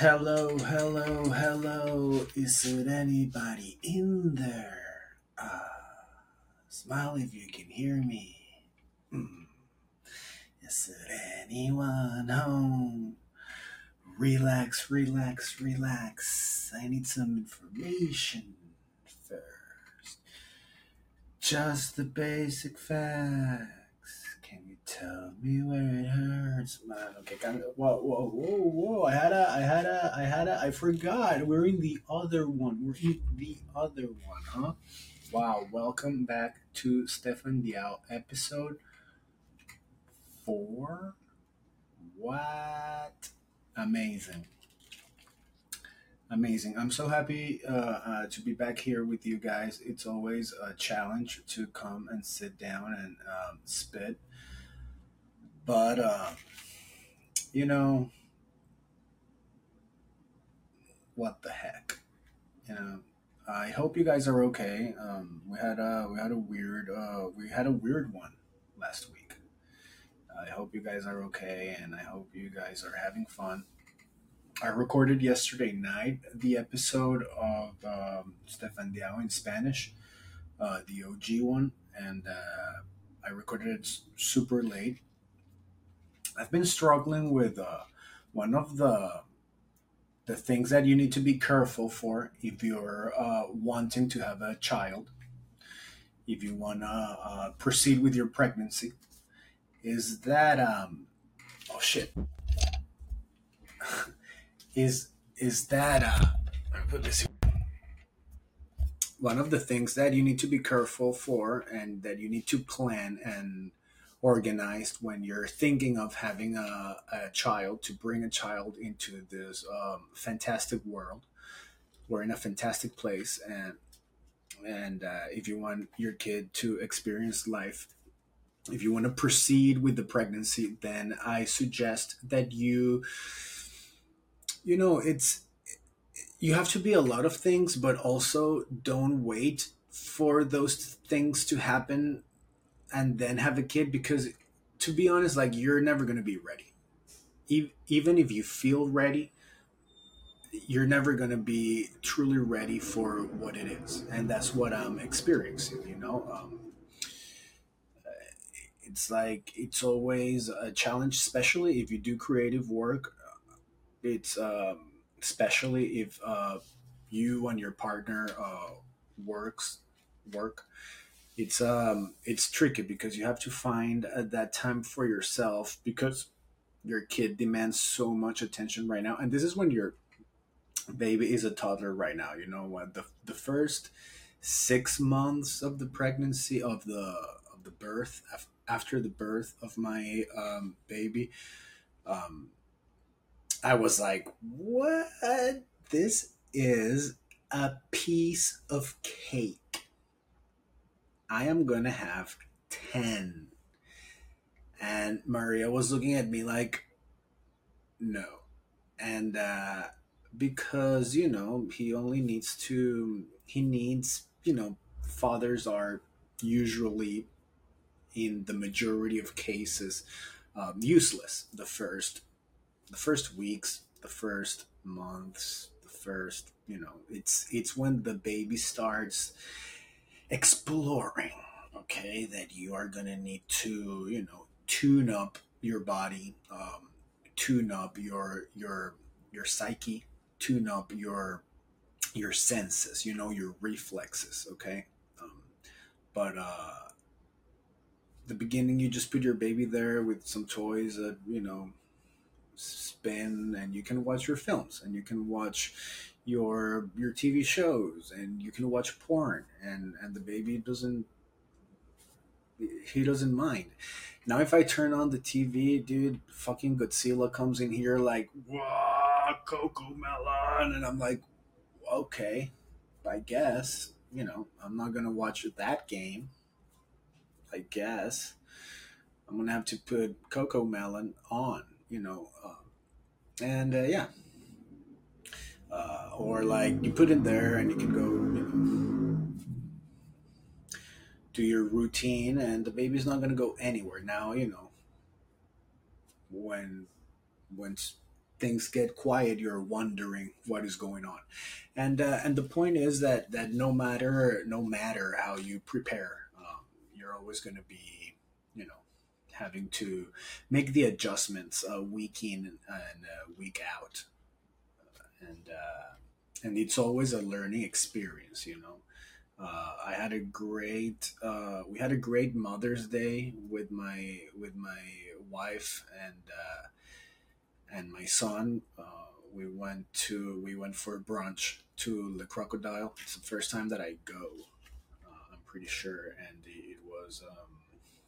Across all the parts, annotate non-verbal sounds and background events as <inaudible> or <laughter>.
Hello, hello, hello. Is it anybody in there? Uh, smile if you can hear me. Mm. Is it anyone home? Relax, relax, relax. I need some information first. Just the basic facts. Tell me where it hurts, man? Okay, can whoa, whoa, whoa, whoa! I had a, I had a, I had a, I forgot. We're in the other one. We're in the other one, huh? Wow! Welcome back to Stefan Diao episode four. What? Amazing. Amazing. I'm so happy uh, uh, to be back here with you guys. It's always a challenge to come and sit down and um, spit. But, uh, you know, what the heck? You know, I hope you guys are okay. Um, we had a we had a weird uh, we had a weird one last week. I hope you guys are okay, and I hope you guys are having fun. I recorded yesterday night the episode of um, Stefan Diao in Spanish, uh, the OG one, and uh, I recorded it super late. I've been struggling with uh, one of the the things that you need to be careful for if you're uh, wanting to have a child, if you want to uh, proceed with your pregnancy, is that um, oh shit. <laughs> Is is that uh, put this one of the things that you need to be careful for and that you need to plan and organized when you're thinking of having a, a child to bring a child into this um, fantastic world. We're in a fantastic place and and uh, if you want your kid to experience life if you want to proceed with the pregnancy then i suggest that you you know it's you have to be a lot of things but also don't wait for those things to happen and then have a kid because to be honest like you're never going to be ready. Even if you feel ready you're never going to be truly ready for what it is. And that's what i'm experiencing you know? Um, it's like it's always a challenge especially if you do creative work. It's um, especially if uh, you and your partner uh, works work it's um it's tricky because you have to find uh, that time for yourself because your kid demands so much attention right now. And this is when your baby is a toddler right now you know what the, the first six months of the pregnancy of the of the birth after the birth of my um, baby um, i was like what? This is a piece of cake I am going to have 10. And Maria was looking at me like, no. And uh, because, you know, he only needs to, he needs, you know, fathers are usually, in the majority of cases, um, useless the first, the first weeks, the first months, the first, you know, it's, it's when the baby starts exploring, okay, that you are going to need to, you know, tune up your body, um, tune up your your your psyche, tune up your your senses, you know, your reflexes, okay? Um, but uh the beginning you just put your baby there with some toys that, you know, spin and you can watch your films and you can watch your your TV shows and you can watch porn and and the baby doesn't he doesn't mind. Now if I turn on the TV, dude, fucking Godzilla comes in here like, wow, Cocomelon, and I'm like, okay, I guess, you know, I'm not gonna watch that game. I guess I'm gonna have to put Coco Melon on, you know, uh, and uh, yeah, uh, or like you put in there and you can go you know do your routine and the baby's not going to go anywhere. Now you know when when things get quiet, you're wondering what is going on, and uh, and the point is that that no matter no matter how you prepare, um, you're always going to be, you know, having to make the adjustments uh, week in and uh, week out, and uh, and it's always a learning experience, you know. Uh, I had a great uh, we had a great Mother's Day with my with my wife and uh, and my son. Uh, we went to we went for brunch to Le Crocodile. It's the first time that I go. Uh, I'm pretty sure, and it was um,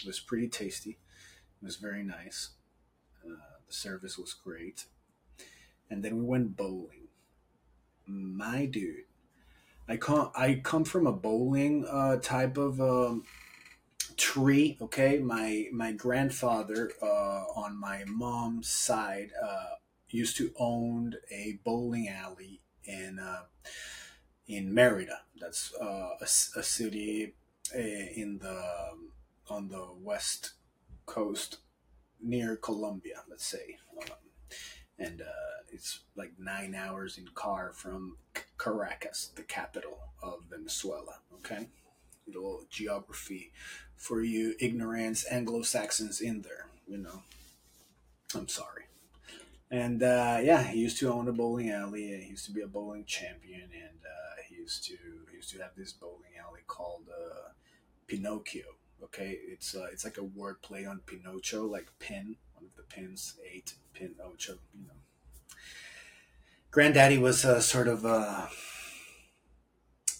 it was pretty tasty. It was very nice. Uh, the service was great, and then we went bowling. My dude, I come I come from a bowling uh, type of um, tree. Okay, my my grandfather uh, on my mom's side uh, used to own a bowling alley in uh, in Merida. That's uh, a, a, city eh, in the on the west coast near Colombia. Let's say. And uh, it's like nine hours in car from Caracas, the capital of Venezuela. Okay, little geography for you ignorant Anglo Saxons in there. You know, I'm sorry. And uh, yeah, he used to own a bowling alley. He used to be a bowling champion, and uh, he used to he used to have this bowling alley called uh, Pinocho. Okay, it's uh, it's like a word play on Pinocchio, like pin, the pins, eight, Pinocho. You know, Granddaddy was a sort of a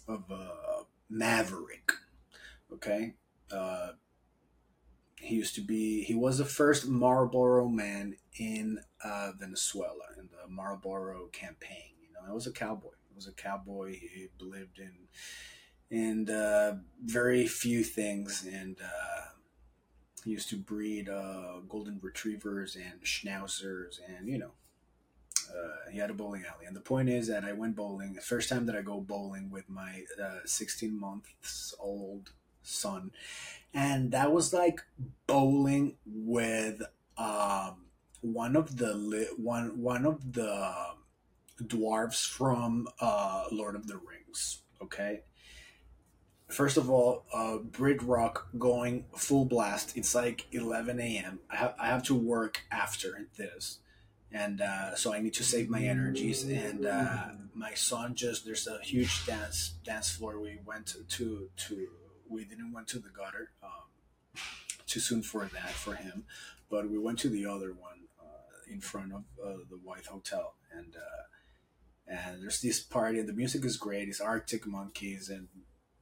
of a maverick. Okay, uh, he used to be he was the first Marlboro man in uh, Venezuela in the Marlboro campaign. You know, he was a cowboy. He was a cowboy. He lived in in uh, very few things, and uh, used to breed uh, golden retrievers and schnauzers, and you know. Uh, he had a bowling alley, and the point is that I went bowling. The first time that I go bowling with my 16 months old son, and that was like bowling with um, one of the li- one one of the dwarves from uh, Lord of the Rings. Okay. First of all, uh, Brit Rock going full blast. It's like 11 a.m. I have, I have to work after this and uh, so I need to save my energies. And uh, my son just there's a huge dance dance floor. We went to to, to we didn't went to the gutter um, too soon for that for him, but we went to the other one uh, in front of uh, the Wythe Hotel, and uh, and there's this party, and the music is great. It's Arctic Monkeys and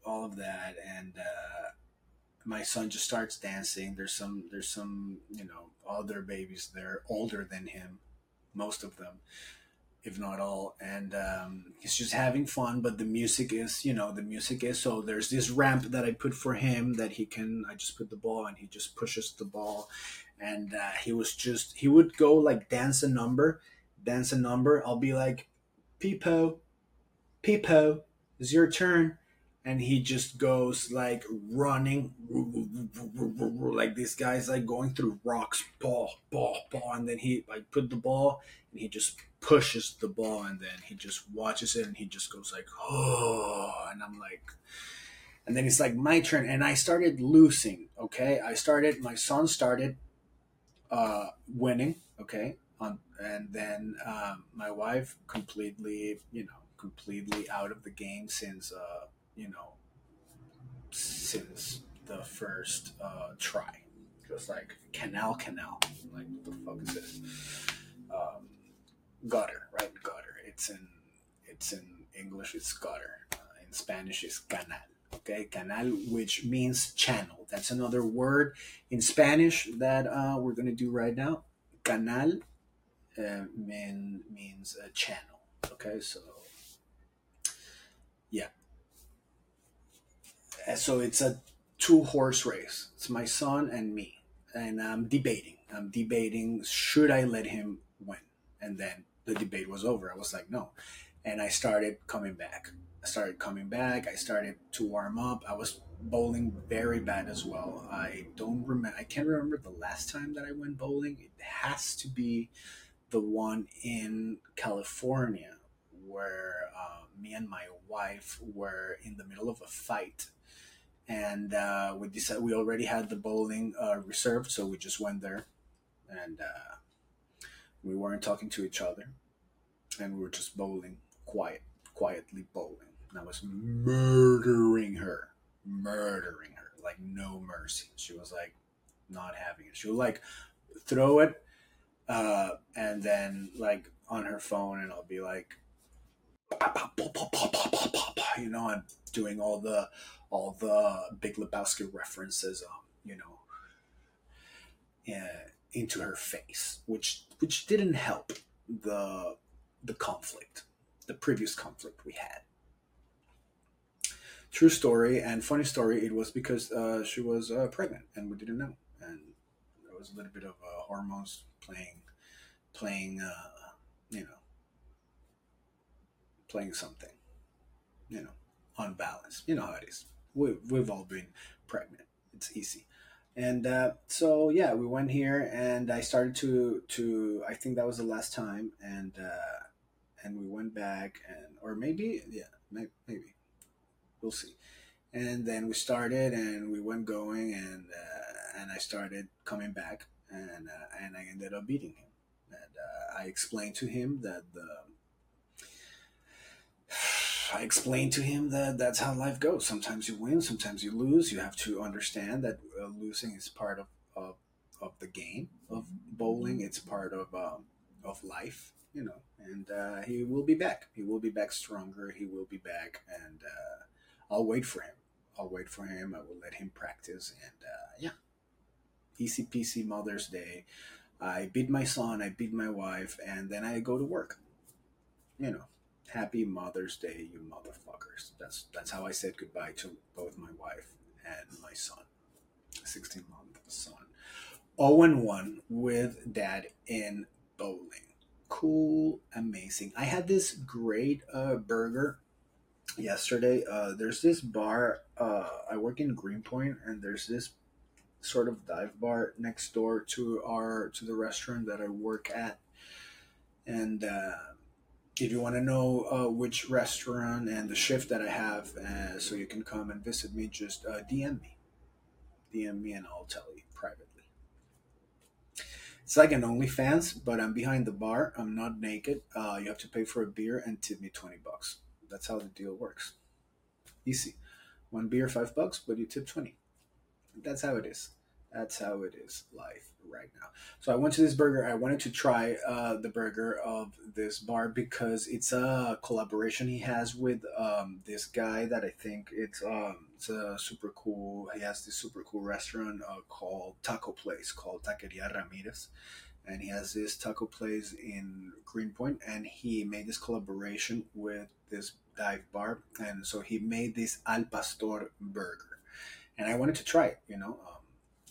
all of that, and uh, my son just starts dancing. There's some there's some you know other babies They're older than him, most of them if not all. And um, he's just having fun. But the music is, you know, the music is so. There's this ramp that I put for him that he can. I just put the ball and he just pushes the ball, and uh, he was just he would go like dance a number, dance a number. I'll be like, Peepo, Peepo, it's your turn and he just goes like running like this guy's like going through rocks ball ball ball and then he like put the ball and he just pushes the ball and then he just watches it and he just goes like oh and i'm like and then it's like my turn and i started losing okay? I started my son started uh winning okay? On and then um, my wife completely you know completely out of the game since uh you know, since the first uh, try. Just like canal, canal. Like what the fuck is this? Um, gutter, right? Gutter. It's in it's in English. It's gutter. Uh, in Spanish, it's canal. Okay, canal, which means channel. That's another word in Spanish that uh, we're gonna do right now. Canal uh, mean, means a channel. Okay, so yeah, so it's a two horse race. It's my son and me, and I'm debating. I'm debating should I let him win, and then the debate was over. I was like, no, and I started coming back. I started coming back. I started to warm up. I was bowling very bad as well. I don't remember. I can't remember the last time that I went bowling. It has to be the one in California where uh, me and my wife were in the middle of a fight. And uh, we decided we already had the bowling uh, reserved, so we just went there, and uh, we weren't talking to each other, and we were just bowling, quiet, quietly bowling. And I was murdering her, murdering her, like no mercy. She was like not having it. She would like throw it, uh, and then like on her phone, and I'll be like, <sighs> you know, I'm doing all the all the Big Lebowski references, um, you know, uh, into her face, which which didn't help the the conflict, the previous conflict we had. True story and funny story. It was because uh, she was uh, pregnant and we didn't know, and there was a little bit of uh, hormones playing, playing, uh, you know, playing something, you know, unbalanced. You know how it is. We, we've all been pregnant. It's easy. And uh, so yeah, we went here, and I started to to. I think that was the last time, and uh, and we went back, and or maybe yeah, maybe, maybe we'll see. And then we started, and we went going, and uh, and I started coming back, and uh, and I ended up beating him. And uh, I explained to him that the I explained to him that that's how life goes. Sometimes you win, sometimes you lose. You have to understand that uh, losing is part of, of of the game of bowling. It's part of um, of life, you know. And uh, he will be back. He will be back stronger. He will be back, and uh, I'll wait for him. I'll wait for him. I will let him practice, and uh, yeah, easy peasy Mother's Day. I beat my son. I beat my wife, and then I go to work. You know Happy Mother's Day, you motherfuckers. That's that's how I said goodbye to both my wife and my son, 16 month son. 0 and 1 with dad in bowling. Cool, amazing. I had this great uh, burger yesterday. Uh, there's this bar. Uh, I work in Greenpoint, and there's this sort of dive bar next door to our to the restaurant that I work at, and uh, if you want to know uh, which restaurant and the shift that I have, uh, so you can come and visit me, just uh, DM me. DM me and I'll tell you privately. It's like an OnlyFans, but I'm behind the bar. I'm not naked. Uh, you have to pay for a beer and tip me 20 bucks. That's how the deal works. Easy. One beer, five bucks, but you tip 20. That's how it is. That's how it is life right now. So I went to this burger. I wanted to try uh, the burger of this bar because it's a collaboration he has with um, this guy that I think it's um, it's a super cool. He has this super cool restaurant uh, called Taco Place called Taqueria Ramirez, and he has this taco place in Greenpoint, and he made this collaboration with this dive bar, and so he made this Al Pastor burger, and I wanted to try it. You know.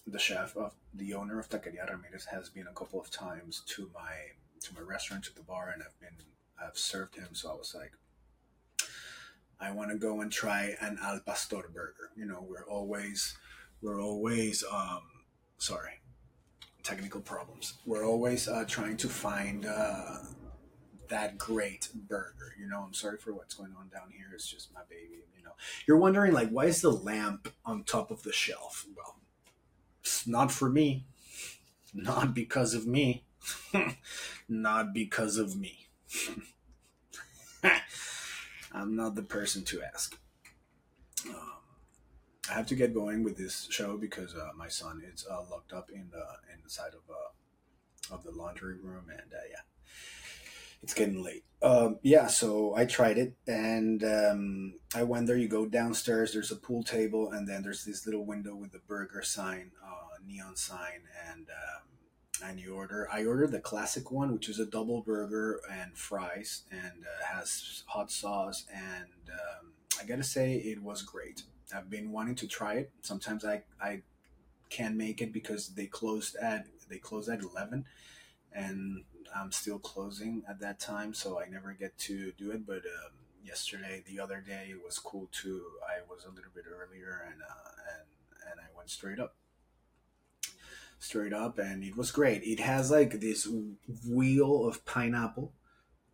The chef of the owner of Taqueria Ramirez has been a couple of times to my to my restaurant to the bar and I've been I've served him. So I was like I want to go and try an al pastor burger. You know we're always we're always um sorry technical problems. We're always uh, trying to find uh, that great burger. You know I'm sorry for what's going on down here. It's just my baby you know. You're wondering like why is the lamp on top of the shelf? Well not for me. Not because of me. <laughs> not because of me. <laughs> I'm not the person to ask. Um, I have to get going with this show because uh, my son is uh, locked up in the inside of uh, of the laundry room, and uh, yeah, it's getting late. Um, yeah, so I tried it, and um, I went there. You go downstairs. There's a pool table, and then there's this little window with the burger sign, uh, neon sign, and um, and you order. I ordered the classic one, which is a double burger and fries, and uh, has hot sauce. And um, I gotta say, it was great. I've been wanting to try it. Sometimes I I can't make it because they closed at they closed at eleven, and I'm still closing at that time, so I never get to do it. But um, yesterday, the other day, it was cool too. I was a little bit earlier, and uh, and and I went straight up. straight up, and it was great. It has like this wheel of pineapple,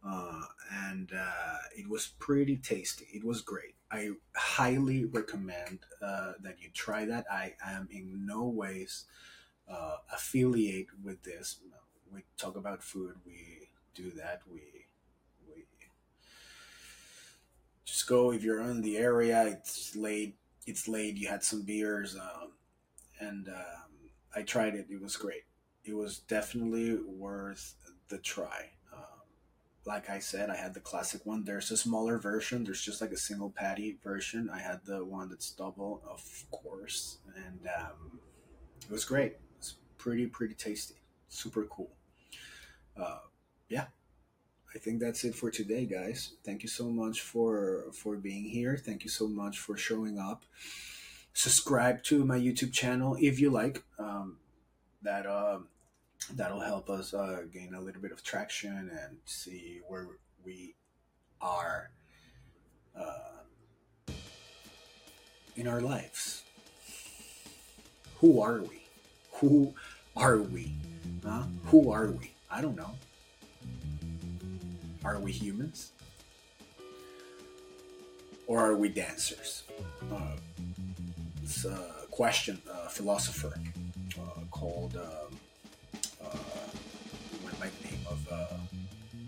uh, and uh, it was pretty tasty. It was great. I highly recommend uh, that you try that. I am in no ways uh, affiliate with this. We talk about food. We do that. We we just go if you're in the area. It's late. It's late. You had some beers, um, and um, I tried it. It was great. It was definitely worth the try. Um, like I said, I had the classic one. There's a smaller version. There's just like a single patty version. I had the one that's double, of course, and um, it was great. It's pretty pretty tasty. Super cool. Uh, yeah, I think that's it for today, guys. Thank you so much for for being here. Thank you so much for showing up subscribe to my YouTube channel if you like. Um, that uh, that'll help us uh, gain a little bit of traction and see where we are uh, in our lives. Who are we? Who are we? Huh? Who are we? I don't know. Are we humans? Or are we dancers? Uh, uh, question a philosopher uh, called um, uh, by the name of uh,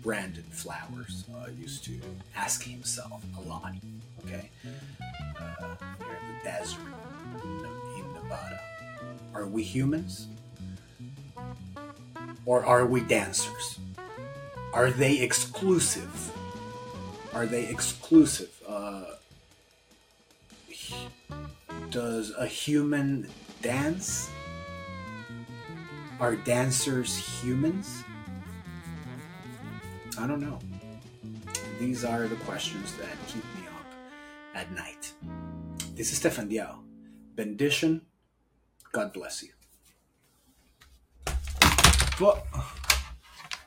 Brandon Flowers uh, used to ask himself a lot. Okay, uh, here in the desert in Nevada, are we humans or are we dancers? Are they exclusive? Are they exclusive? Uh, does a human dance? Are dancers humans? I don't know. These are the questions that keep me up at night. This is Stefan Diao. Bendition. God bless you. 多